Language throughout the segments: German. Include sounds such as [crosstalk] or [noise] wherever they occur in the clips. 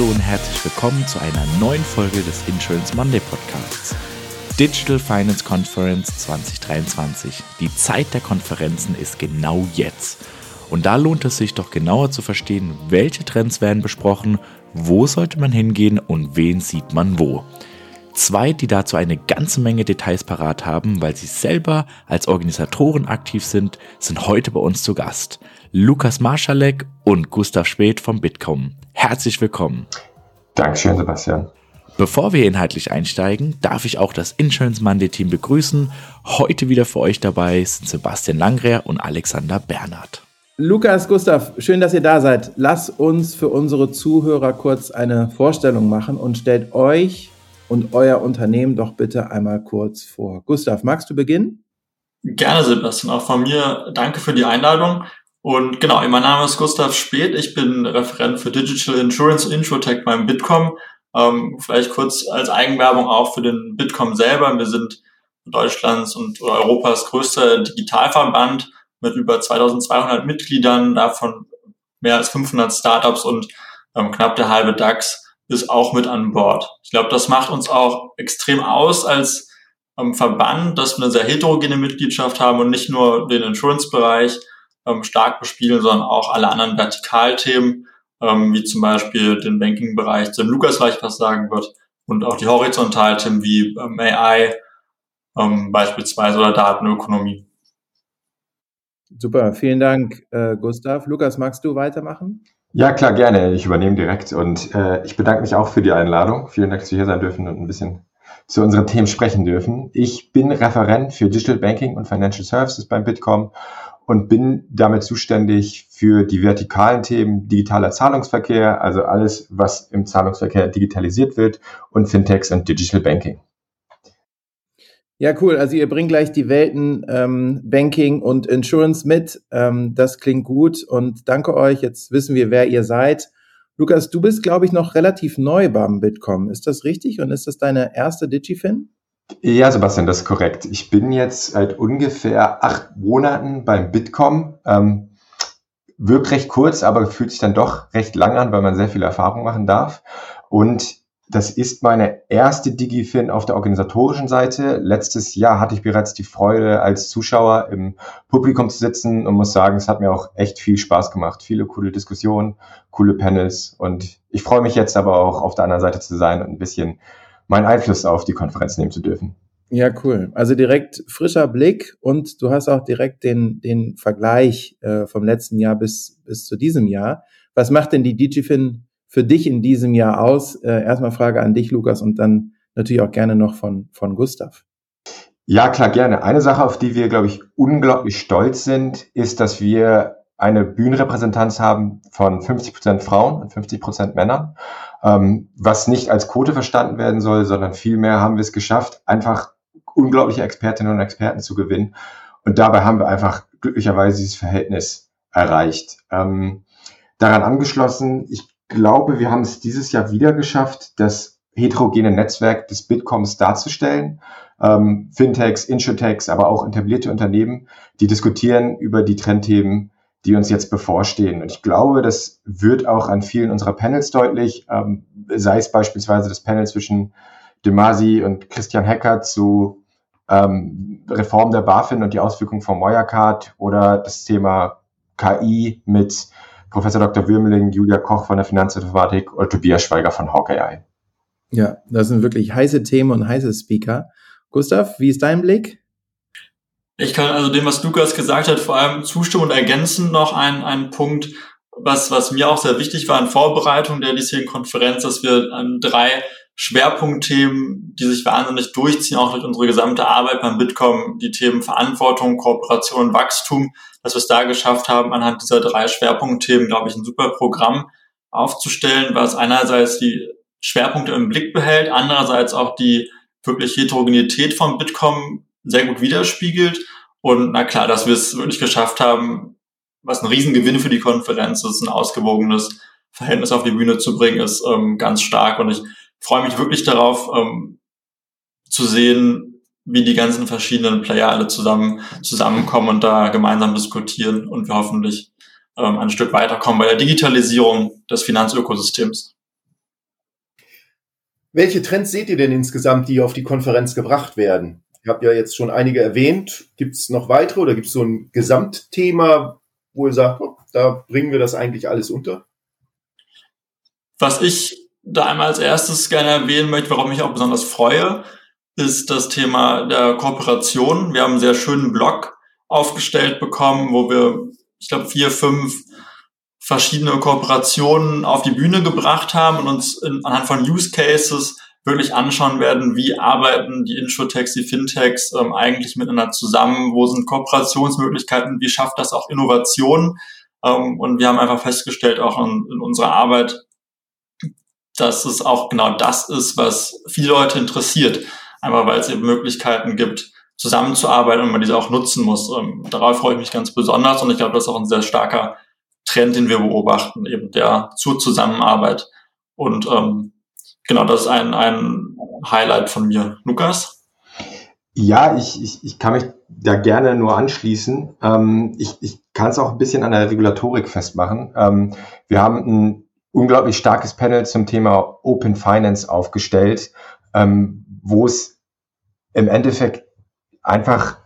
Hallo und herzlich willkommen zu einer neuen Folge des Insurance Monday Podcasts. Digital Finance Conference 2023. Die Zeit der Konferenzen ist genau jetzt. Und da lohnt es sich doch genauer zu verstehen, welche Trends werden besprochen, wo sollte man hingehen und wen sieht man wo. Zwei, die dazu eine ganze Menge Details parat haben, weil sie selber als Organisatoren aktiv sind, sind heute bei uns zu Gast. Lukas Marschalek und Gustav Speth vom Bitkom. Herzlich willkommen. Dankeschön, Sebastian. Bevor wir inhaltlich einsteigen, darf ich auch das Insurance Monday Team begrüßen. Heute wieder für euch dabei sind Sebastian Langrehr und Alexander Bernhard. Lukas, Gustav, schön, dass ihr da seid. Lasst uns für unsere Zuhörer kurz eine Vorstellung machen und stellt euch und euer Unternehmen doch bitte einmal kurz vor. Gustav, magst du beginnen? Gerne, Sebastian. Auch von mir danke für die Einladung. Und genau, mein Name ist Gustav Speth. Ich bin Referent für Digital Insurance und Insurtech beim Bitkom. Ähm, vielleicht kurz als Eigenwerbung auch für den Bitkom selber. Wir sind Deutschlands und Europas größter Digitalverband mit über 2200 Mitgliedern, davon mehr als 500 Startups und ähm, knapp der halbe DAX ist auch mit an Bord. Ich glaube, das macht uns auch extrem aus als ähm, Verband, dass wir eine sehr heterogene Mitgliedschaft haben und nicht nur den Insurance-Bereich, ähm, stark bespielen, sondern auch alle anderen Vertikalthemen, ähm, wie zum Beispiel den Banking-Bereich, zu dem Lukas vielleicht was sagen wird, und auch die Horizontalthemen wie ähm, AI ähm, beispielsweise oder Datenökonomie. Super, vielen Dank, äh, Gustav. Lukas, magst du weitermachen? Ja, klar, gerne. Ich übernehme direkt und äh, ich bedanke mich auch für die Einladung. Vielen Dank, dass wir hier sein dürfen und ein bisschen zu unseren Themen sprechen dürfen. Ich bin Referent für Digital Banking und Financial Services beim Bitkom und bin damit zuständig für die vertikalen Themen digitaler Zahlungsverkehr, also alles, was im Zahlungsverkehr digitalisiert wird und Fintechs und Digital Banking. Ja, cool. Also ihr bringt gleich die Welten ähm, Banking und Insurance mit. Ähm, das klingt gut und danke euch. Jetzt wissen wir, wer ihr seid. Lukas, du bist, glaube ich, noch relativ neu beim Bitkom. Ist das richtig? Und ist das deine erste DigiFin? Ja, Sebastian, das ist korrekt. Ich bin jetzt seit ungefähr acht Monaten beim Bitkom. Ähm, wirkt recht kurz, aber fühlt sich dann doch recht lang an, weil man sehr viel Erfahrung machen darf. Und das ist meine erste DigiFin auf der organisatorischen Seite. Letztes Jahr hatte ich bereits die Freude, als Zuschauer im Publikum zu sitzen und muss sagen, es hat mir auch echt viel Spaß gemacht. Viele coole Diskussionen, coole Panels und ich freue mich jetzt aber auch auf der anderen Seite zu sein und ein bisschen meinen Einfluss auf die Konferenz nehmen zu dürfen. Ja, cool. Also direkt frischer Blick und du hast auch direkt den, den Vergleich äh, vom letzten Jahr bis, bis zu diesem Jahr. Was macht denn die DigiFin für dich in diesem Jahr aus? Äh, erstmal Frage an dich, Lukas, und dann natürlich auch gerne noch von, von Gustav. Ja, klar, gerne. Eine Sache, auf die wir, glaube ich, unglaublich stolz sind, ist, dass wir eine Bühnenrepräsentanz haben von 50 Prozent Frauen und 50 Prozent Männern, ähm, was nicht als Quote verstanden werden soll, sondern vielmehr haben wir es geschafft, einfach unglaubliche Expertinnen und Experten zu gewinnen. Und dabei haben wir einfach glücklicherweise dieses Verhältnis erreicht. Ähm, daran angeschlossen, ich glaube, wir haben es dieses Jahr wieder geschafft, das heterogene Netzwerk des Bitcoms darzustellen. Ähm, Fintechs, Insurtechs, aber auch etablierte Unternehmen, die diskutieren über die Trendthemen die uns jetzt bevorstehen. Und ich glaube, das wird auch an vielen unserer Panels deutlich, ähm, sei es beispielsweise das Panel zwischen Demasi und Christian Hecker zu ähm, Reform der BaFin und die Auswirkungen von Wirecard oder das Thema KI mit Professor Dr. Würmeling, Julia Koch von der Finanzinformatik oder Tobias Schweiger von Hawkeye. Ja, das sind wirklich heiße Themen und heiße Speaker. Gustav, wie ist dein Blick? Ich kann also dem, was Lukas gesagt hat, vor allem zustimmen und ergänzen noch einen, einen Punkt, was, was mir auch sehr wichtig war in Vorbereitung der diesjährigen Konferenz, dass wir an drei Schwerpunktthemen, die sich wahnsinnig durchziehen, auch durch unsere gesamte Arbeit beim Bitkom, die Themen Verantwortung, Kooperation, Wachstum, dass wir es da geschafft haben, anhand dieser drei Schwerpunktthemen, glaube ich, ein super Programm aufzustellen, was einerseits die Schwerpunkte im Blick behält, andererseits auch die wirklich Heterogenität von Bitkom sehr gut widerspiegelt. Und na klar, dass wir es wirklich geschafft haben, was ein Riesengewinn für die Konferenz ist, ein ausgewogenes Verhältnis auf die Bühne zu bringen, ist ähm, ganz stark. Und ich freue mich wirklich darauf, ähm, zu sehen, wie die ganzen verschiedenen Player alle zusammen zusammenkommen und da gemeinsam diskutieren und wir hoffentlich ähm, ein Stück weiterkommen bei der Digitalisierung des Finanzökosystems. Welche Trends seht ihr denn insgesamt, die auf die Konferenz gebracht werden? Ihr habt ja jetzt schon einige erwähnt. Gibt es noch weitere oder gibt es so ein Gesamtthema, wo ihr sagt, oh, da bringen wir das eigentlich alles unter? Was ich da einmal als erstes gerne erwähnen möchte, warum ich auch besonders freue, ist das Thema der Kooperation. Wir haben einen sehr schönen Blog aufgestellt bekommen, wo wir, ich glaube, vier, fünf verschiedene Kooperationen auf die Bühne gebracht haben und uns in, anhand von Use Cases wirklich anschauen werden, wie arbeiten die Insurtechs, die Fintechs ähm, eigentlich miteinander zusammen, wo sind Kooperationsmöglichkeiten, wie schafft das auch Innovation. Ähm, und wir haben einfach festgestellt, auch in, in unserer Arbeit, dass es auch genau das ist, was viele Leute interessiert. Einfach weil es eben Möglichkeiten gibt, zusammenzuarbeiten und man diese auch nutzen muss. Ähm, darauf freue ich mich ganz besonders und ich glaube, das ist auch ein sehr starker Trend, den wir beobachten, eben der zur Zusammenarbeit. Und ähm, genau, das ist ein, ein Highlight von mir. Lukas? Ja, ich, ich, ich kann mich da gerne nur anschließen. Ähm, ich ich kann es auch ein bisschen an der Regulatorik festmachen. Ähm, wir haben ein unglaublich starkes Panel zum Thema Open Finance aufgestellt, ähm, wo es im Endeffekt einfach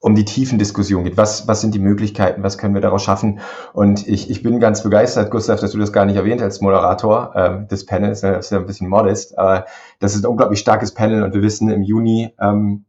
um die tiefen Diskussionen geht. Was, was sind die Möglichkeiten? Was können wir daraus schaffen? Und ich, ich bin ganz begeistert, Gustav, dass du das gar nicht erwähnt als Moderator ähm, des Panels. Das ist ja ein bisschen modest. Aber das ist ein unglaublich starkes Panel und wir wissen, im Juni ähm,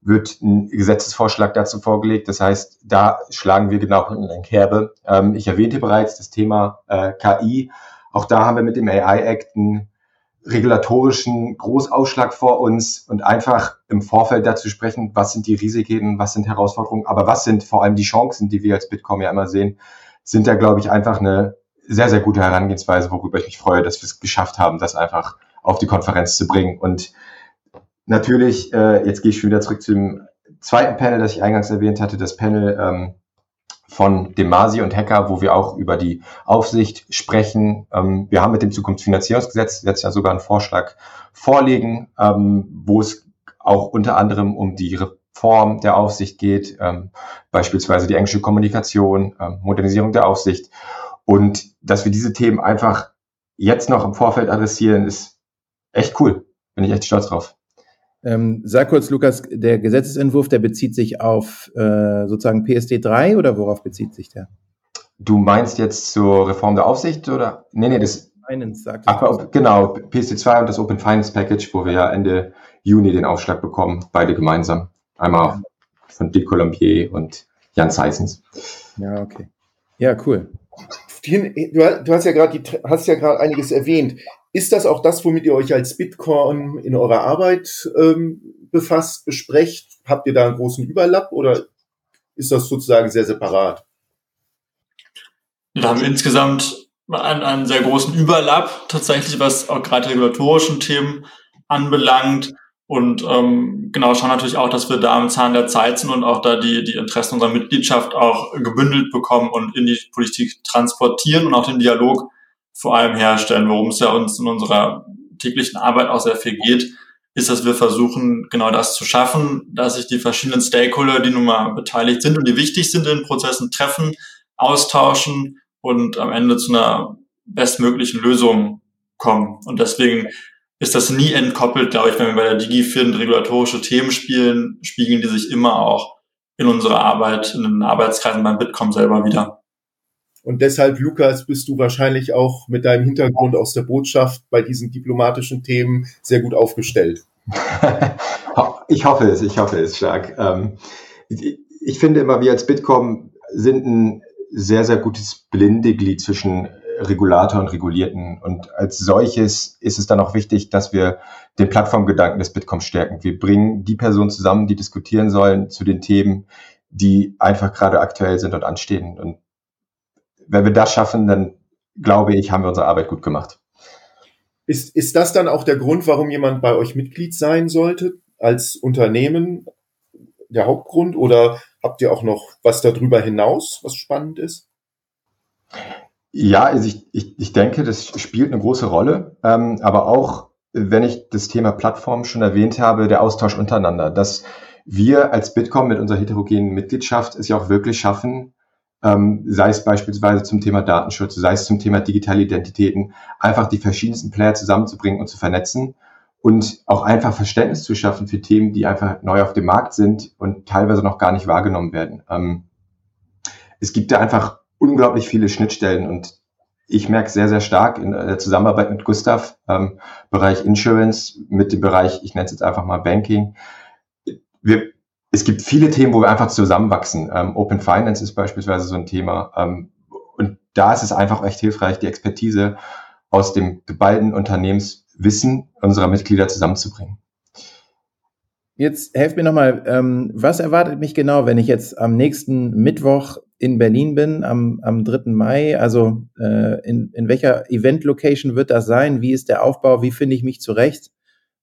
wird ein Gesetzesvorschlag dazu vorgelegt. Das heißt, da schlagen wir genau in den Kerbe. Ähm, ich erwähnte bereits das Thema äh, KI. Auch da haben wir mit dem AI Act einen regulatorischen Großausschlag vor uns und einfach im Vorfeld dazu sprechen, was sind die Risiken, was sind Herausforderungen, aber was sind vor allem die Chancen, die wir als Bitkom ja immer sehen, sind da, glaube ich, einfach eine sehr, sehr gute Herangehensweise, worüber ich mich freue, dass wir es geschafft haben, das einfach auf die Konferenz zu bringen. Und natürlich, äh, jetzt gehe ich schon wieder zurück zum zweiten Panel, das ich eingangs erwähnt hatte, das Panel ähm, von Demasi und Hacker, wo wir auch über die Aufsicht sprechen. Ähm, wir haben mit dem Zukunftsfinanzierungsgesetz jetzt ja sogar einen Vorschlag vorlegen, ähm, wo es auch unter anderem um die Reform der Aufsicht geht, ähm, beispielsweise die englische Kommunikation, ähm, Modernisierung der Aufsicht. Und dass wir diese Themen einfach jetzt noch im Vorfeld adressieren, ist echt cool. Bin ich echt stolz drauf. Ähm, sag kurz, Lukas, der Gesetzesentwurf, der bezieht sich auf äh, sozusagen PSD 3 oder worauf bezieht sich der? Du meinst jetzt zur Reform der Aufsicht oder? Nee, nee, das. Finance, sagt Ach, genau, PSD 2 und das Open Finance Package, wo wir ja Ende Juni den Aufschlag bekommen, beide gemeinsam. Einmal von Dick Colombier und Jan Seissens. Ja, okay. Ja, cool. Du hast ja gerade hast ja gerade einiges erwähnt. Ist das auch das, womit ihr euch als Bitcoin in eurer Arbeit ähm, befasst, besprecht? Habt ihr da einen großen Überlapp oder ist das sozusagen sehr separat? Wir haben insgesamt einen, einen sehr großen Überlapp, tatsächlich, was auch gerade regulatorischen Themen anbelangt. Und ähm, genau schauen natürlich auch, dass wir da am Zahn der Zeit sind und auch da die, die Interessen unserer Mitgliedschaft auch gebündelt bekommen und in die Politik transportieren und auch den Dialog vor allem herstellen, worum es ja uns in unserer täglichen Arbeit auch sehr viel geht, ist, dass wir versuchen, genau das zu schaffen, dass sich die verschiedenen Stakeholder, die nun mal beteiligt sind und die wichtig sind in Prozessen, treffen, austauschen und am Ende zu einer bestmöglichen Lösung kommen. Und deswegen ist das nie entkoppelt, glaube ich, wenn wir bei der DigiFin regulatorische Themen spielen, spiegeln die sich immer auch in unserer Arbeit, in den Arbeitskreisen beim Bitkom selber wieder. Und deshalb, Lukas, bist du wahrscheinlich auch mit deinem Hintergrund aus der Botschaft bei diesen diplomatischen Themen sehr gut aufgestellt. [laughs] ich hoffe es, ich hoffe es stark. Ähm, ich finde immer, wir als Bitkom sind ein sehr, sehr gutes Blindeglied zwischen Regulator und Regulierten. Und als solches ist es dann auch wichtig, dass wir den Plattformgedanken des Bitkom stärken. Wir bringen die Personen zusammen, die diskutieren sollen zu den Themen, die einfach gerade aktuell sind und anstehen. Und wenn wir das schaffen, dann glaube ich, haben wir unsere Arbeit gut gemacht. Ist, ist das dann auch der Grund, warum jemand bei euch Mitglied sein sollte als Unternehmen? Der Hauptgrund oder habt ihr auch noch was darüber hinaus, was spannend ist? Ja, also ich, ich, ich denke, das spielt eine große Rolle, ähm, aber auch, wenn ich das Thema Plattform schon erwähnt habe, der Austausch untereinander, dass wir als Bitkom mit unserer heterogenen Mitgliedschaft es ja auch wirklich schaffen, ähm, sei es beispielsweise zum Thema Datenschutz, sei es zum Thema digitale Identitäten, einfach die verschiedensten Player zusammenzubringen und zu vernetzen und auch einfach Verständnis zu schaffen für Themen, die einfach neu auf dem Markt sind und teilweise noch gar nicht wahrgenommen werden. Ähm, es gibt da einfach unglaublich viele Schnittstellen und ich merke sehr, sehr stark in der Zusammenarbeit mit Gustav, ähm, Bereich Insurance, mit dem Bereich, ich nenne es jetzt einfach mal Banking. Wir, es gibt viele Themen, wo wir einfach zusammenwachsen. Ähm, Open Finance ist beispielsweise so ein Thema. Ähm, und da ist es einfach echt hilfreich, die Expertise aus dem geballten Unternehmenswissen unserer Mitglieder zusammenzubringen. Jetzt helft mir nochmal, ähm, was erwartet mich genau, wenn ich jetzt am nächsten Mittwoch in Berlin bin, am, am 3. Mai? Also äh, in, in welcher Event-Location wird das sein? Wie ist der Aufbau? Wie finde ich mich zurecht?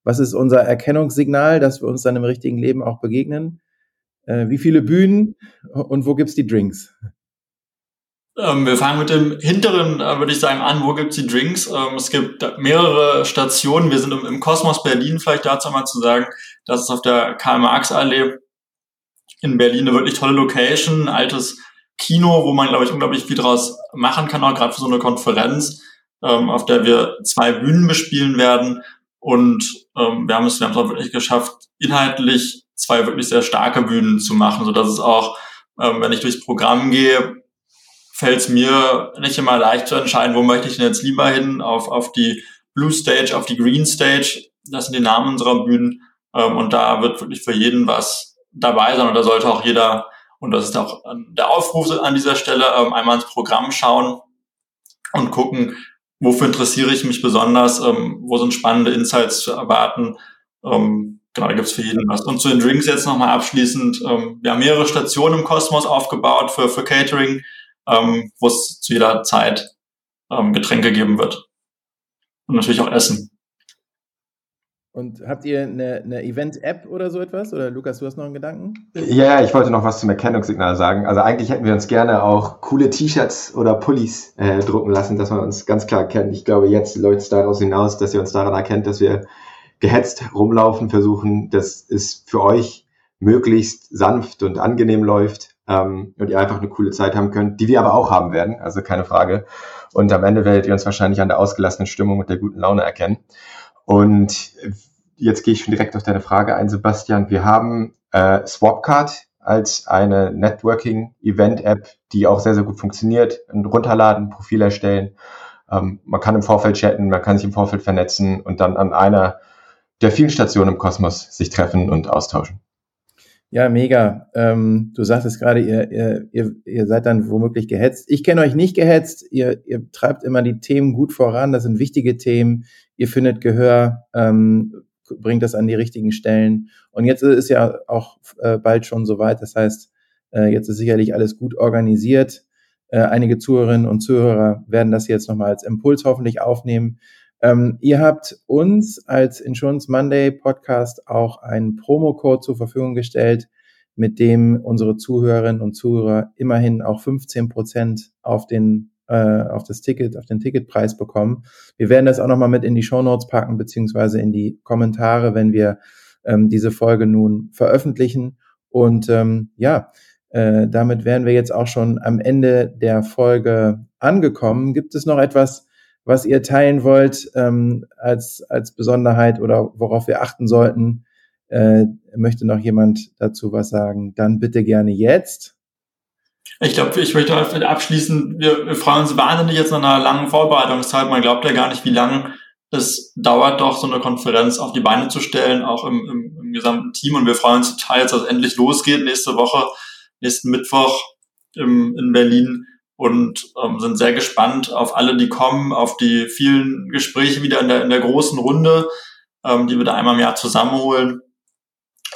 Was ist unser Erkennungssignal, dass wir uns dann im richtigen Leben auch begegnen? Äh, wie viele Bühnen und wo gibt's die Drinks? Ähm, wir fangen mit dem hinteren, äh, würde ich sagen, an. Wo gibt's die Drinks? Ähm, es gibt mehrere Stationen. Wir sind im, im Kosmos Berlin, vielleicht dazu mal zu sagen. Das ist auf der Karl-Marx-Allee in Berlin eine wirklich tolle Location, ein altes Kino, wo man, glaube ich, unglaublich viel draus machen kann, auch gerade für so eine Konferenz, ähm, auf der wir zwei Bühnen bespielen werden. Und ähm, wir haben es, wir haben es auch wirklich geschafft, inhaltlich zwei wirklich sehr starke Bühnen zu machen, so dass es auch, ähm, wenn ich durchs Programm gehe, fällt es mir nicht immer leicht zu entscheiden, wo möchte ich denn jetzt lieber hin, auf, auf die Blue Stage, auf die Green Stage. Das sind die Namen unserer Bühnen. Ähm, und da wird wirklich für jeden was dabei sein und da sollte auch jeder, und das ist auch der Aufruf an dieser Stelle, ähm, einmal ins Programm schauen und gucken, wofür interessiere ich mich besonders, ähm, wo sind spannende Insights zu erwarten. Ähm, genau, da gibt's für jeden was. Und zu den Drinks jetzt nochmal abschließend. Ähm, wir haben mehrere Stationen im Kosmos aufgebaut für, für Catering, ähm, wo es zu jeder Zeit ähm, Getränke geben wird. Und natürlich auch Essen. Und habt ihr eine, eine Event-App oder so etwas? Oder Lukas, du hast noch einen Gedanken? Ja, ich wollte noch was zum Erkennungssignal sagen. Also eigentlich hätten wir uns gerne auch coole T-Shirts oder Pullis äh, drucken lassen, dass man uns ganz klar kennt. Ich glaube, jetzt läuft es daraus hinaus, dass ihr uns daran erkennt, dass wir gehetzt rumlaufen versuchen, dass es für euch möglichst sanft und angenehm läuft ähm, und ihr einfach eine coole Zeit haben könnt, die wir aber auch haben werden, also keine Frage. Und am Ende werdet ihr uns wahrscheinlich an der ausgelassenen Stimmung und der guten Laune erkennen. Und jetzt gehe ich schon direkt auf deine Frage ein, Sebastian. Wir haben äh, Swapcard als eine Networking-Event-App, die auch sehr, sehr gut funktioniert. Runterladen, Profil erstellen. Ähm, man kann im Vorfeld chatten, man kann sich im Vorfeld vernetzen und dann an einer der vielen Stationen im Kosmos sich treffen und austauschen. Ja, mega. Ähm, du sagtest gerade, ihr, ihr, ihr, ihr seid dann womöglich gehetzt. Ich kenne euch nicht gehetzt. Ihr, ihr treibt immer die Themen gut voran. Das sind wichtige Themen ihr findet Gehör, ähm, bringt das an die richtigen Stellen. Und jetzt ist ja auch äh, bald schon soweit. Das heißt, äh, jetzt ist sicherlich alles gut organisiert. Äh, einige Zuhörerinnen und Zuhörer werden das jetzt nochmal als Impuls hoffentlich aufnehmen. Ähm, ihr habt uns als Insurance Monday Podcast auch einen Promocode zur Verfügung gestellt, mit dem unsere Zuhörerinnen und Zuhörer immerhin auch 15 Prozent auf den äh, auf das Ticket, auf den Ticketpreis bekommen. Wir werden das auch nochmal mit in die Show Notes packen, beziehungsweise in die Kommentare, wenn wir ähm, diese Folge nun veröffentlichen. Und ähm, ja, äh, damit wären wir jetzt auch schon am Ende der Folge angekommen. Gibt es noch etwas, was ihr teilen wollt ähm, als, als Besonderheit oder worauf wir achten sollten? Äh, möchte noch jemand dazu was sagen? Dann bitte gerne jetzt. Ich glaube, ich möchte abschließen, wir, freuen uns wahnsinnig jetzt nach einer langen Vorbereitungszeit. Man glaubt ja gar nicht, wie lange es dauert, doch so eine Konferenz auf die Beine zu stellen, auch im, im, im gesamten Team. Und wir freuen uns total dass es endlich losgeht, nächste Woche, nächsten Mittwoch im, in Berlin und ähm, sind sehr gespannt auf alle, die kommen, auf die vielen Gespräche wieder in der, in der großen Runde, ähm, die wir da einmal im Jahr zusammenholen.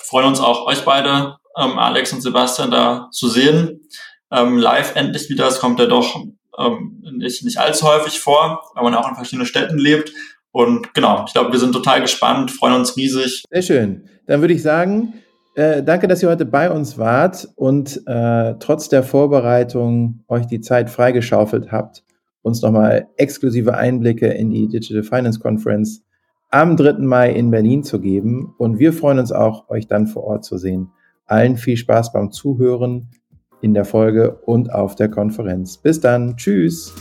freuen uns auch, euch beide, ähm, Alex und Sebastian, da zu sehen ähm, live endlich wieder. Es kommt ja doch ähm, nicht, nicht allzu häufig vor, weil man auch in verschiedenen Städten lebt. Und genau, ich glaube, wir sind total gespannt, freuen uns riesig. Sehr schön. Dann würde ich sagen, äh, danke, dass ihr heute bei uns wart und äh, trotz der Vorbereitung euch die Zeit freigeschaufelt habt, uns nochmal exklusive Einblicke in die Digital Finance Conference am 3. Mai in Berlin zu geben. Und wir freuen uns auch, euch dann vor Ort zu sehen. Allen viel Spaß beim Zuhören in der Folge und auf der Konferenz. Bis dann. Tschüss.